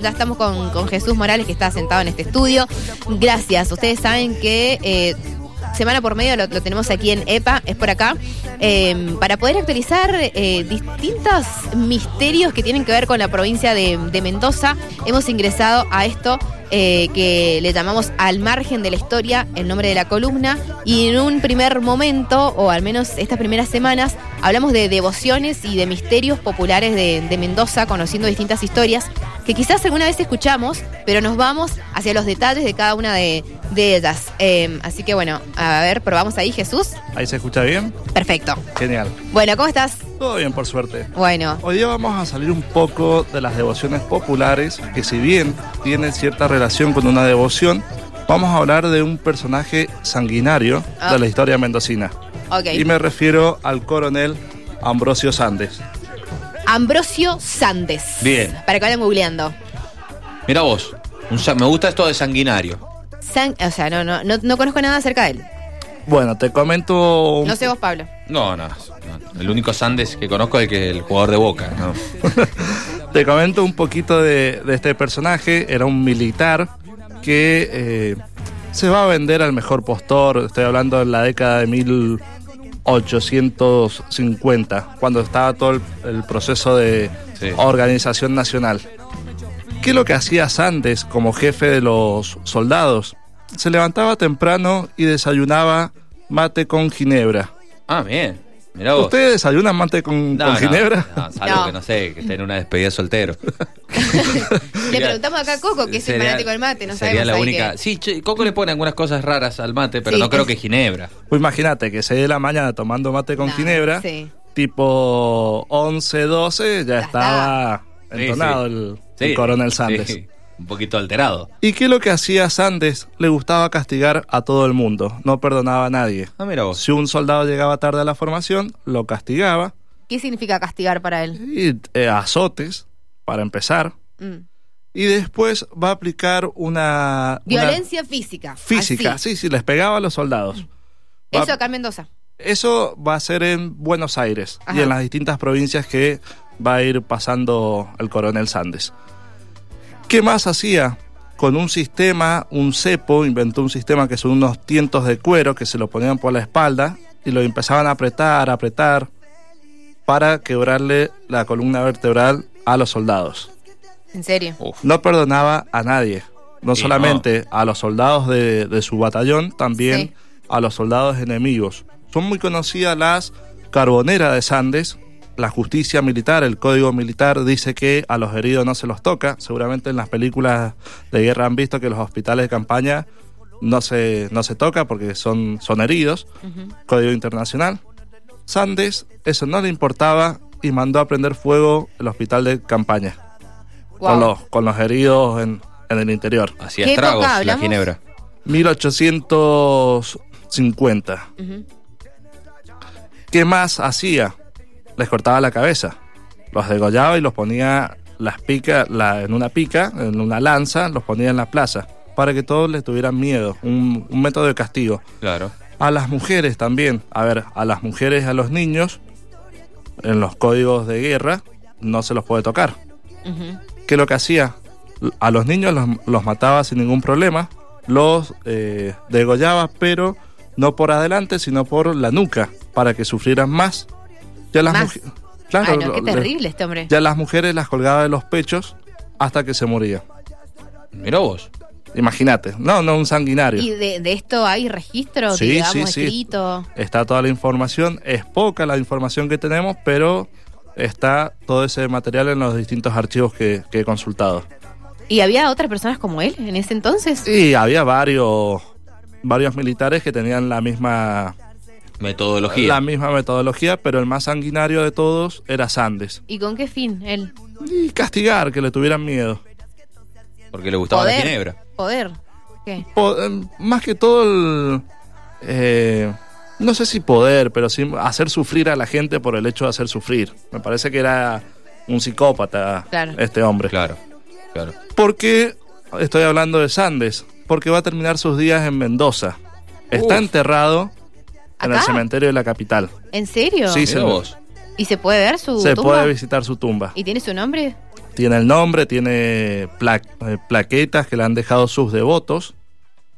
Ya estamos con, con Jesús Morales que está sentado en este estudio. Gracias. Ustedes saben que eh, semana por medio lo, tenemos aquí en EPA, es por acá, eh, para poder actualizar eh, distintos misterios que tienen que ver con la provincia de, de Mendoza. Hemos ingresado a esto eh, que le llamamos Al margen de la historia, el nombre de la columna, y en un primer momento, o al menos estas primeras semanas, hablamos de devociones y de misterios populares de, de Mendoza, conociendo distintas historias que quizás alguna vez escuchamos, pero nos vamos hacia los detalles de cada una de, de ellas. Eh, así que bueno, a ver, probamos ahí, Jesús. ¿Ahí se escucha bien? Perfecto. Genial. Bueno, ¿cómo estás? Todo bien, por suerte. Bueno, Hoy día vamos a salir un poco de las devociones populares, que si bien tienen cierta relación con una devoción, vamos a hablar de un personaje sanguinario Ah. de la historia mendocina. ok. Y me refiero al coronel Ambrosio Sandes. Ambrosio Sandes. Bien. Para que vayan googleando. Mira vos, un me gusta esto de sanguinario. San- o sea, no, no, no, no conozco nada acerca de él. Bueno, te comento No sé vos, Pablo. No, no, no, el único Sandes que conozco es el, que, el jugador de Boca. ¿no? Te comento un poquito de, de este personaje. Era un militar que eh, se va a vender al mejor postor. Estoy hablando de la década de 1850, cuando estaba todo el, el proceso de Sí. organización nacional. ¿Qué es lo que hacía Sandes como jefe de los soldados? Se levantaba temprano y desayunaba mate con ginebra. Ah, bien. Mira vos. ¿Ustedes desayunan mate con, No, con no, ginebra? No, salvo No. que no sé, que esté en una despedida soltero. Le preguntamos acá a Coco, que es el Sería- fanático del mate, no Sería sabemos la ahí única. Sí, Coco le pone algunas cosas raras al mate, pero Sí, no creo es- que ginebra. Pues imagínate que 6 de la mañana tomando mate con No, ginebra, sí. tipo 11, 12, ya, Ya estaba entonado sí. El, Sí, el coronel Sandes. un poquito alterado. ¿Y qué es lo que hacía Sandes? Le gustaba castigar a todo el mundo, no perdonaba a nadie. Ah, mira vos. Si un soldado llegaba tarde a la formación, lo castigaba ¿Qué significa castigar para él? y eh, azotes, para empezar. Mm. Y después va a aplicar una... una Violencia física. física, así. sí, sí, les pegaba a los soldados. Va- Eso acá en Mendoza. Eso va a ser en Buenos Aires Ajá. y en las distintas provincias que va a ir pasando el coronel Sandes. ¿Qué más hacía? Con un sistema, un cepo, inventó un sistema que son unos tientos de cuero que se lo ponían por la espalda y lo empezaban a apretar, a apretar para quebrarle la columna vertebral a los soldados. En serio. Uf. No perdonaba a nadie, no Y solamente a los soldados de, de su batallón, también Sí. a los soldados enemigos. Son muy conocidas las carboneras de Sandes. La justicia militar, el código militar dice que a los heridos no se los toca. Seguramente en las películas de guerra han visto que los hospitales de campaña no se, no se toca porque son, son heridos. Código internacional. Sandes, eso no le importaba y mandó a prender fuego el hospital de campaña con, los, con los heridos en, en el interior. Hacía ¿Qué estragos época la ginebra. 1850. Ujú. ¿Qué más hacía? Les cortaba la cabeza. Los degollaba y los ponía las pica, la- en una pica, en una lanza, los ponía en la plaza. Para que todos les tuvieran miedo. Un, un método de castigo. Claro. A las mujeres también. A ver, a las mujeres y a los niños, en los códigos de guerra, no se los puede tocar. ¿Qué es lo que hacía? A los niños los, los mataba sin ningún problema, los eh, degollaba, pero no por adelante, sino por la nuca, para que sufrieran más. Ya las Más. claro, Ay, no, qué terrible este hombre. ya las mujeres las colgaba de los pechos hasta que se moría. Mira vos. Imagínate, no, no un sanguinario. ¿Y de, de esto hay registro, Sí, digamos, sí, sí. escrito? Está toda la información, es poca la información que tenemos, pero está todo ese material en los distintos archivos que, que he consultado. ¿Y había otras personas como él en ese entonces? Y había varios, varios militares que tenían la misma, Metodología. la misma metodología, pero el más sanguinario de todos era Sandes. ¿Y con qué fin él? Y castigar, que le tuvieran miedo. Porque le gustaba Poder. la ginebra. Poder. ¿Qué? Po- eh, más que todo el... eh, no sé si poder, pero sí hacer sufrir a la gente por el hecho de hacer sufrir. Me parece que era un psicópata Claro. este hombre. Claro. Claro. ¿Por qué estoy hablando de Sandes? Porque va a terminar sus días en Mendoza. Está Uf. enterrado en el cementerio de la capital. ¿En serio? Sí, señor. vos. ¿Y se puede ver su Se tumba? puede visitar su tumba. ¿Y tiene su nombre? tiene el nombre, tiene pla- eh, plaquetas que le han dejado sus devotos.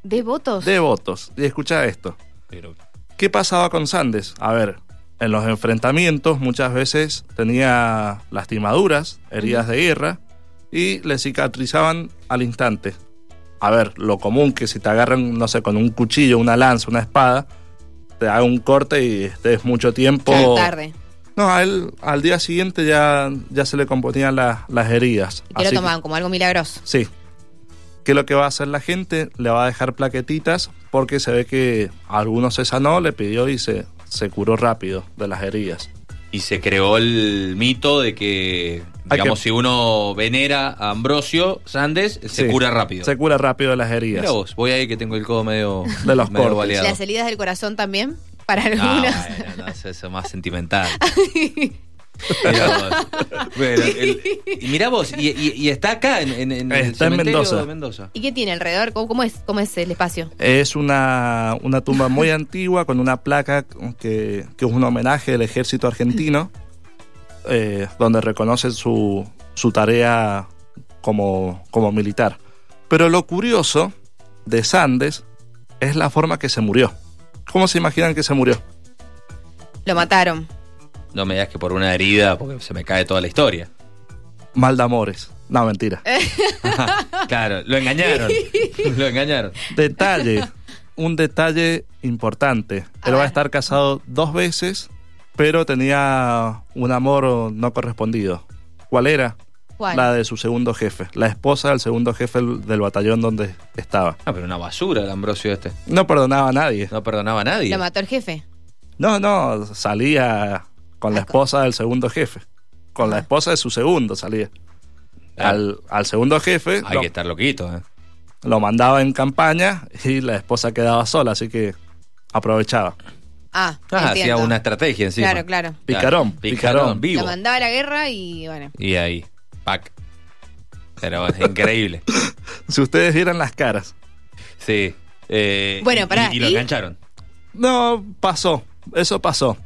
¿Devotos? Devotos. Y escucha esto. Pero, ¿Qué pasaba con Sandes? A ver, en los enfrentamientos muchas veces tenía lastimaduras, heridas de guerra, y le cicatrizaban al instante. A ver, lo común que si te agarran, no sé, con un cuchillo, una lanza, una espada, te haga un corte y estés mucho tiempo... Claro, tarde. No, a él al día siguiente ya, ya se le componían la- las heridas. Y que lo tomaban como algo milagroso. Sí. ¿Qué es lo que va a hacer la gente? Le va a dejar plaquetitas porque se ve que a alguno se sanó, le pidió y se, se curó rápido de las heridas. Y se creó el mito de que, digamos, que- si uno venera a Ambrosio Sandes, se Sí, cura rápido. Se cura rápido de las heridas. Mira vos, voy ahí que tengo el codo medio, De los medio baleado. Las heridas del corazón también, para algunas. bueno, no, eso es más sentimental. Mirá vos. Bueno, el- y mirá vos, y, y- y está acá en, en- en el Está en cementerio Mendoza. de Mendoza. ¿Y qué tiene alrededor? ¿Cómo, cómo es, ¿Cómo es el espacio? Es una, una tumba muy antigua con una placa que, que es un homenaje del ejército argentino, eh, donde reconoce su, su tarea como, como militar. Pero lo curioso de Sandes es la forma que se murió. ¿Cómo se imaginan que se murió? Lo mataron. No me digas que por una herida, porque se me cae toda la historia. Mal de amores. No, mentira. claro, lo engañaron. lo engañaron. Detalle, un detalle importante. A Él va a estar casado dos veces, pero tenía un amor no correspondido. ¿Cuál era? ¿Cuál? La de su segundo jefe, la esposa del segundo jefe del del batallón donde estaba. Ah, pero una basura el Ambrosio este. No perdonaba a nadie. No perdonaba a nadie. Lo mató el jefe. No, no, salía con la Ah, esposa del segundo jefe. Con la Ah. esposa de su segundo salía. Al, al segundo jefe Hay lo, que estar loquito, ¿eh? lo mandaba en campaña y la esposa quedaba sola, así que aprovechaba. Ah, Ah, hacía una estrategia encima. Claro, claro. Picarón, picarón. vivo. Lo mandaba a la guerra y bueno. Y ahí, pac. Pero bueno, increíble. Si ustedes vieran las caras. Sí. Eh, Bueno, y- pará, Y, lo ¿y? engancharon. No, pasó. Eso pasó.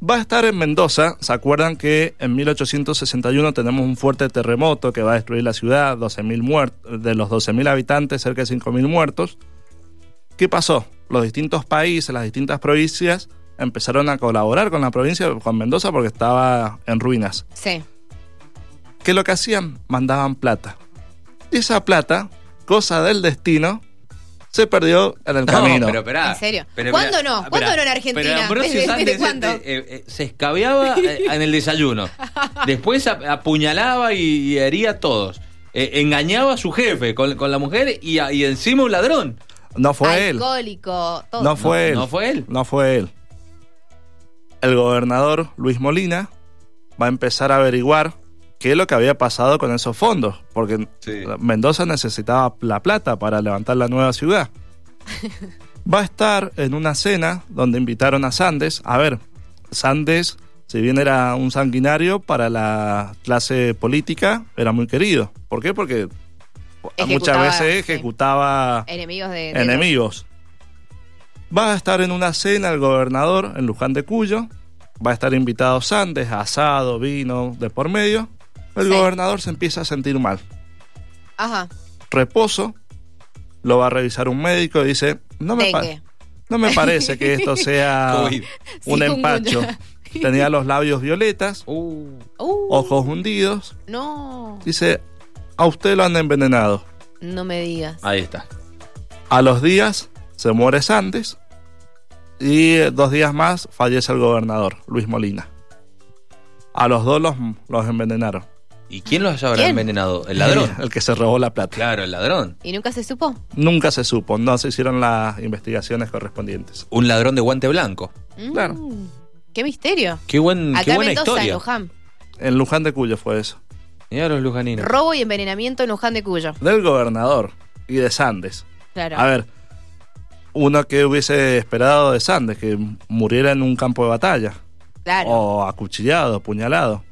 Va a estar en Mendoza. ¿Se acuerdan que en 1861 tenemos un fuerte terremoto que va a destruir la ciudad? 12.000 muertos. De los 12.000 habitantes, cerca de 5.000 muertos. ¿Qué pasó? Los distintos países, las distintas provincias empezaron a colaborar con la provincia, con Mendoza, porque estaba en ruinas. Sí. ¿Qué es lo que hacían? Mandaban plata. Y esa plata, cosa del destino, se perdió en el camino. No, pero esperá. ¿En serio? Pero ¿Cuándo no? esperá. ¿Cuándo no en Argentina? Pero ¿Desde- desde se- cuándo? eh, eh, se escabeaba eh, en el desayuno. Después ap- apuñalaba y, y hería a todos. Eh, engañaba a su jefe con, con la mujer y, a- y encima un ladrón. No fue él. Alcohólico, todo. No fue No, él. no fue él. No fue él. El gobernador Luis Molina va a empezar a averiguar qué es lo que había pasado con esos fondos, porque Sí. Mendoza necesitaba la plata para levantar la nueva ciudad. Va a estar en una cena donde invitaron a Sandes. A ver, Sandes, si bien era un sanguinario para la clase política, era muy querido. ¿Por qué? Porque muchas Ejecutaba, veces sí. ejecutaba Enemigos de. de- enemigos. Va a estar en una cena el gobernador en Luján de Cuyo. Va a estar invitado Sandes, asado, vino de por medio. El Sí. gobernador se empieza a sentir mal. Ajá. Reposo. Lo va a revisar un médico y dice, no me, pa- no me parece que esto sea un empacho. Tenía los labios violetas, Uh, Uh, ojos hundidos. No. Dice, a usted lo han envenenado. No me digas. ahí está. A los días se muere Sandes y eh, dos días más fallece el gobernador, Luis Molina. A los dos los, los envenenaron. ¿Y quién los habrá ¿Quién? envenenado? El ladrón. El que se robó la plata. Claro, el ladrón. ¿Y nunca se supo? Nunca se supo, no se hicieron las investigaciones correspondientes. Un ladrón de guante blanco. Mm, Claro. Qué misterio. Qué, buen, Acá qué en buena Mendoza, en historia. Luján. En Luján de Cuyo fue eso. Mirá los lujaninos. Robo y envenenamiento en Luján de Cuyo. Del gobernador y de Sandes. Claro. A ver, uno que hubiese esperado de Sandes, que muriera en un campo de batalla. claro. O acuchillado, apuñalado.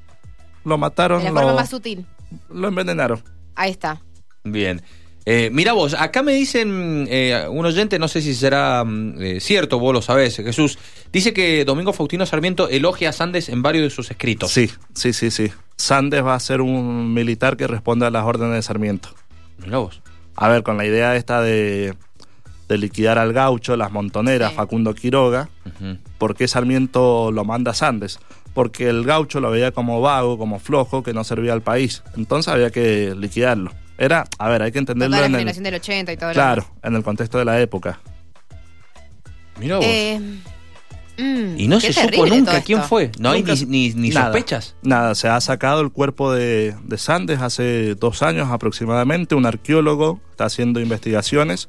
Lo mataron, de la forma lo, más sutil. lo envenenaron. Ahí está. Bien. Eh, mira vos, acá me dicen eh, un oyente, no sé si será mm, eh, cierto, vos lo sabés, Jesús, dice que Domingo Faustino Sarmiento elogia a Sandes en varios de sus escritos. Sí, sí, sí, sí. Sandes va a ser un militar que responde a las órdenes de Sarmiento. Mirá vos. A ver, con la idea esta de, de liquidar al gaucho, las montoneras, Sí. Facundo Quiroga, Ujú. ¿por qué Sarmiento lo manda a Sandes? Porque el gaucho lo veía como vago, como flojo, que no servía al país. Entonces había que liquidarlo. Era, a ver, hay que entenderlo toda la en el, generación del 80 y todo lo claro, en el contexto de la época. Mirá vos. Eh, mm, y no se supo nunca quién esto. fue. No hay ni, ni, ni Nada. sospechas. Nada, se ha sacado el cuerpo de, de Sandes hace dos años aproximadamente. Un arqueólogo está haciendo investigaciones.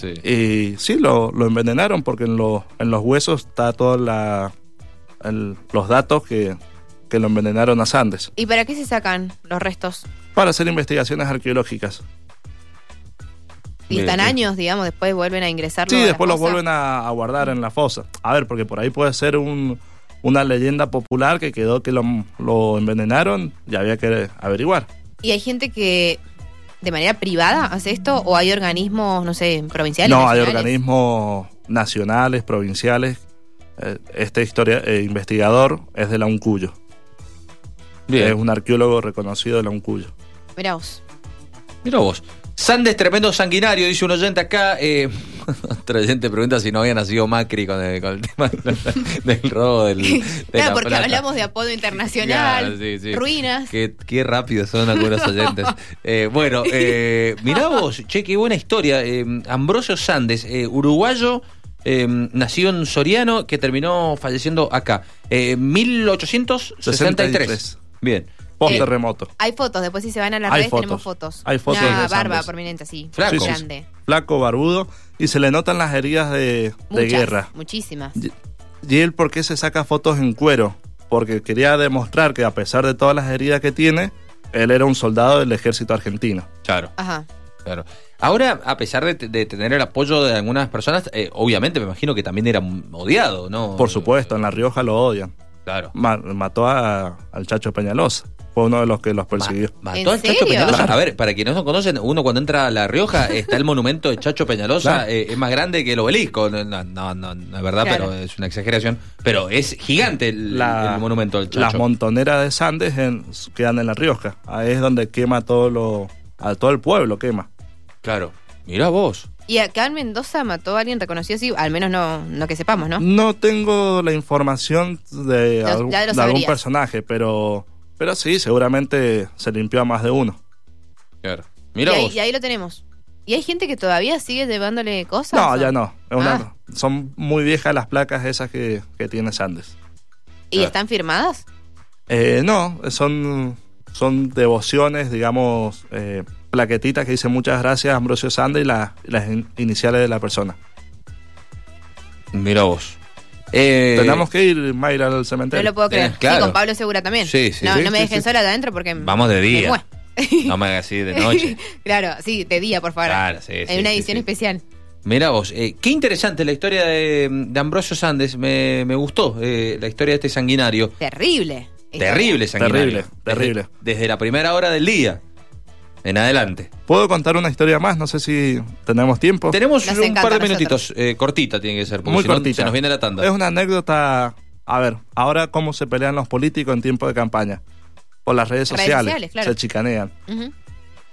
Sí. Y sí, lo, lo envenenaron porque en, lo- en los huesos está todos los datos que, que lo envenenaron a Sandes. ¿Y para qué se sacan los restos? Para hacer investigaciones arqueológicas. Y están años, digamos, después vuelven a ingresarlo. Sí, a después los vuelven a, a guardar en la fosa. A ver, porque por ahí puede ser un- una leyenda popular que quedó que lo, lo envenenaron y había que averiguar. ¿Y hay gente que de manera privada hace esto o hay organismos, no sé, provinciales? No, hay organismos nacionales, provinciales. Eh, Este historia, eh, investigador es de la UNCUYO. Bien. Es un arqueólogo reconocido de la UNCUYO. Mirá vos. Mirá vos. Sandes, tremendo sanguinario, dice un oyente acá. Eh, otro oyente pregunta si no había nacido Macri con el, con el tema del robo del, de Claro, la porque plata. hablamos de apodo internacional, Claro, sí, sí. ruinas. Qué, qué rápido son algunos oyentes. Eh, bueno, eh, mirá vos, che, qué buena historia. Eh, Ambrosio Sandes, eh, uruguayo, eh, nació en Soriano, que terminó falleciendo acá. Eh, 1863. 63. Bien. Post Eh, terremoto. Hay fotos, después si se van a las Hay redes fotos. tenemos fotos. Hay fotos Una barba prominente así, Flaco. Sí, sí. Flaco, barbudo. Y se le notan las heridas de, de Muchas, guerra. Muchísimas. Y- ¿Y él por qué se saca fotos en cuero? Porque quería demostrar que a pesar de todas las heridas que tiene, él era un soldado del ejército argentino. Claro. Ajá. Claro. Ahora, a pesar de, de tener el apoyo de algunas personas, eh, obviamente me imagino que también era odiado, ¿no? Por supuesto, en La Rioja lo odian. Claro. Ma- mató a- al Chacho Peñalosa. Fue uno de los que los persiguió. Ma- ¿En mató al Chacho serio? Peñalosa. Claro. A ver, para quienes no conocen, uno cuando entra a La Rioja está el monumento de Chacho Peñalosa, Claro. eh, es más grande que el obelisco. No, no, no, no, no es verdad, Claro. pero es una exageración. Pero es gigante el, La- el monumento del Chacho. Las montoneras de Sandes en- quedan en La Rioja. Ahí es donde quema todo lo, a todo el pueblo, quema. Claro. Mirá vos. Y acá en Mendoza mató a alguien reconocido así, al menos no, no que sepamos, ¿no? No tengo la información de, algún, de personaje, pero, pero sí, seguramente se limpió a más de uno. Claro. Y Mirá ahí, vos. y ahí lo tenemos. ¿Y hay gente que todavía sigue llevándole cosas? No, o- ya no. Es una- Ah. Son muy viejas las placas esas que, que tiene Sandes. ¿Y Claro. están firmadas? Eh, no, son, son devociones, digamos, eh, plaquetitas que dicen muchas gracias Ambrosio Sandes y la- las in- iniciales de la persona. Mirá vos. Eh, Tenemos que ir, Mayra, al No cementerio. lo puedo creer. Eh, claro. Sí, con Pablo Segura también. Sí, sí. no, Sí, no me sí, dejen sí. sola de adentro porque... Vamos de me día. No me hagas así de noche. claro, sí, de día, por favor. Claro, sí, En sí, una edición sí. especial. Mirá vos, eh, qué interesante la historia de, de Ambrosio Sandes, me, me gustó eh, la historia de este sanguinario. Terrible. Terrible sanguinario. Terrible, terrible. Desde, desde la primera hora del día en adelante. ¿Puedo contar una historia más? No sé si tenemos tiempo. Tenemos Nos un encanta par de minutitos, eh, cortita tiene que ser, porque Muy si no, cortita. se nos viene la tanda. Es una anécdota. A ver, ahora cómo se pelean los políticos en tiempo de campaña. Por las redes Redes sociales. claro. Se chicanean.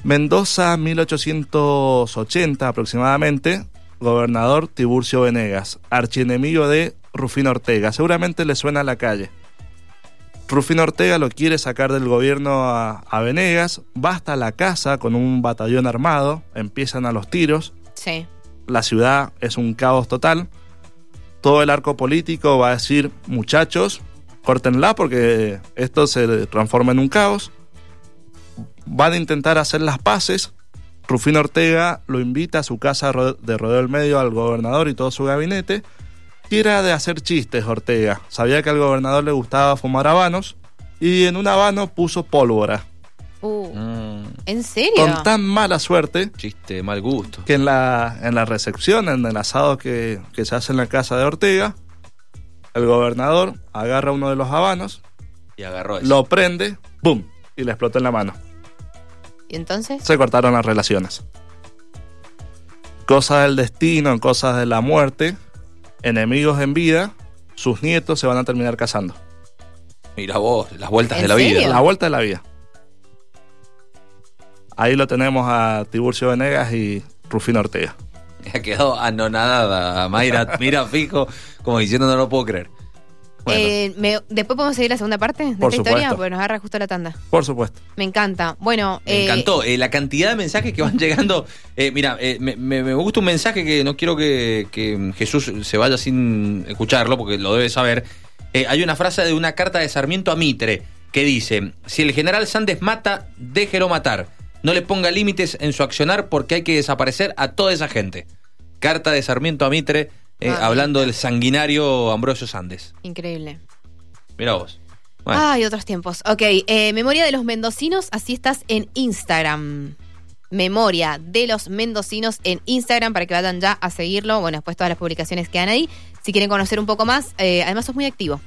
Mendoza, 1880 aproximadamente. Gobernador Tiburcio Venegas, archienemigo de Rufino Ortega. Seguramente le suena a la calle. Rufino Ortega lo quiere sacar del gobierno a, a Venegas. Va hasta la casa con un batallón armado. Empiezan a los tiros. Sí. la ciudad es un caos total. Todo el arco político va a decir, muchachos, córtenla porque esto se transforma en un caos. Van a intentar hacer las paces. Rufino Ortega lo invita a su casa de Rodeo del Medio al gobernador y todo su gabinete. Era de hacer chistes Ortega. Sabía que al gobernador le gustaba fumar habanos y en un habano puso pólvora. Uh, Mm, ¿En serio? Con tan mala suerte chiste de mal gusto. que en la, en la recepción, en el asado que, que se hace en la casa de Ortega, el gobernador agarra uno de los habanos, Y agarró eso. lo prende, ¡boom! y le explotó en la mano. ¿Y entonces? Se cortaron las relaciones. Cosas del destino, cosas de la muerte, enemigos en vida, sus nietos se van a terminar casando. Mira vos, las vueltas ¿En de la serio? vida. La vuelta de la vida. Ahí lo tenemos a Tiburcio Venegas y Rufino Ortega. Ha quedado anonadada, Mayra. Mira, fijo, como diciendo no lo puedo creer. Bueno, Eh, me- Después podemos seguir la segunda parte de Por esta historia, supuesto. porque nos agarra justo la tanda. Por supuesto. Me encanta. Bueno, me eh, encantó eh, la cantidad de mensajes que van llegando. Eh, mira, eh, me, me- me gusta un mensaje que no quiero que, que Jesús se vaya sin escucharlo, porque lo debe saber. Eh, hay una frase de una carta de Sarmiento a Mitre que dice: Si el general Sandes mata, déjelo matar. No le ponga límites en su accionar porque hay que desaparecer a toda esa gente. Carta de Sarmiento a Mitre, eh, Ah, hablando del sanguinario Ambrosio Sandes. Increíble. Mira vos. Bueno. Ay, otros tiempos. Ok, eh, Memoria de los Mendocinos, así estás en Instagram. Memoria de los Mendocinos en Instagram para que vayan ya a seguirlo. Bueno, después todas las publicaciones quedan ahí. Si quieren conocer un poco más, eh, además sos muy activo.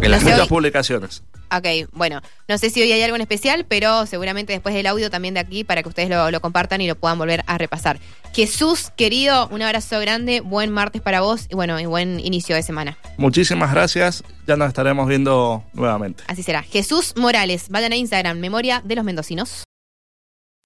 En la no sé, Muchas publicaciones. Ok, bueno, no sé si hoy hay algo en especial, pero seguramente después del audio también de aquí para que ustedes lo, lo compartan y lo puedan volver a repasar. Jesús, querido, un abrazo grande, buen martes para vos y bueno, y buen inicio de semana. Muchísimas gracias. Ya nos estaremos viendo nuevamente. Así será. Jesús Morales, vayan a Instagram, Memoria de los Mendocinos.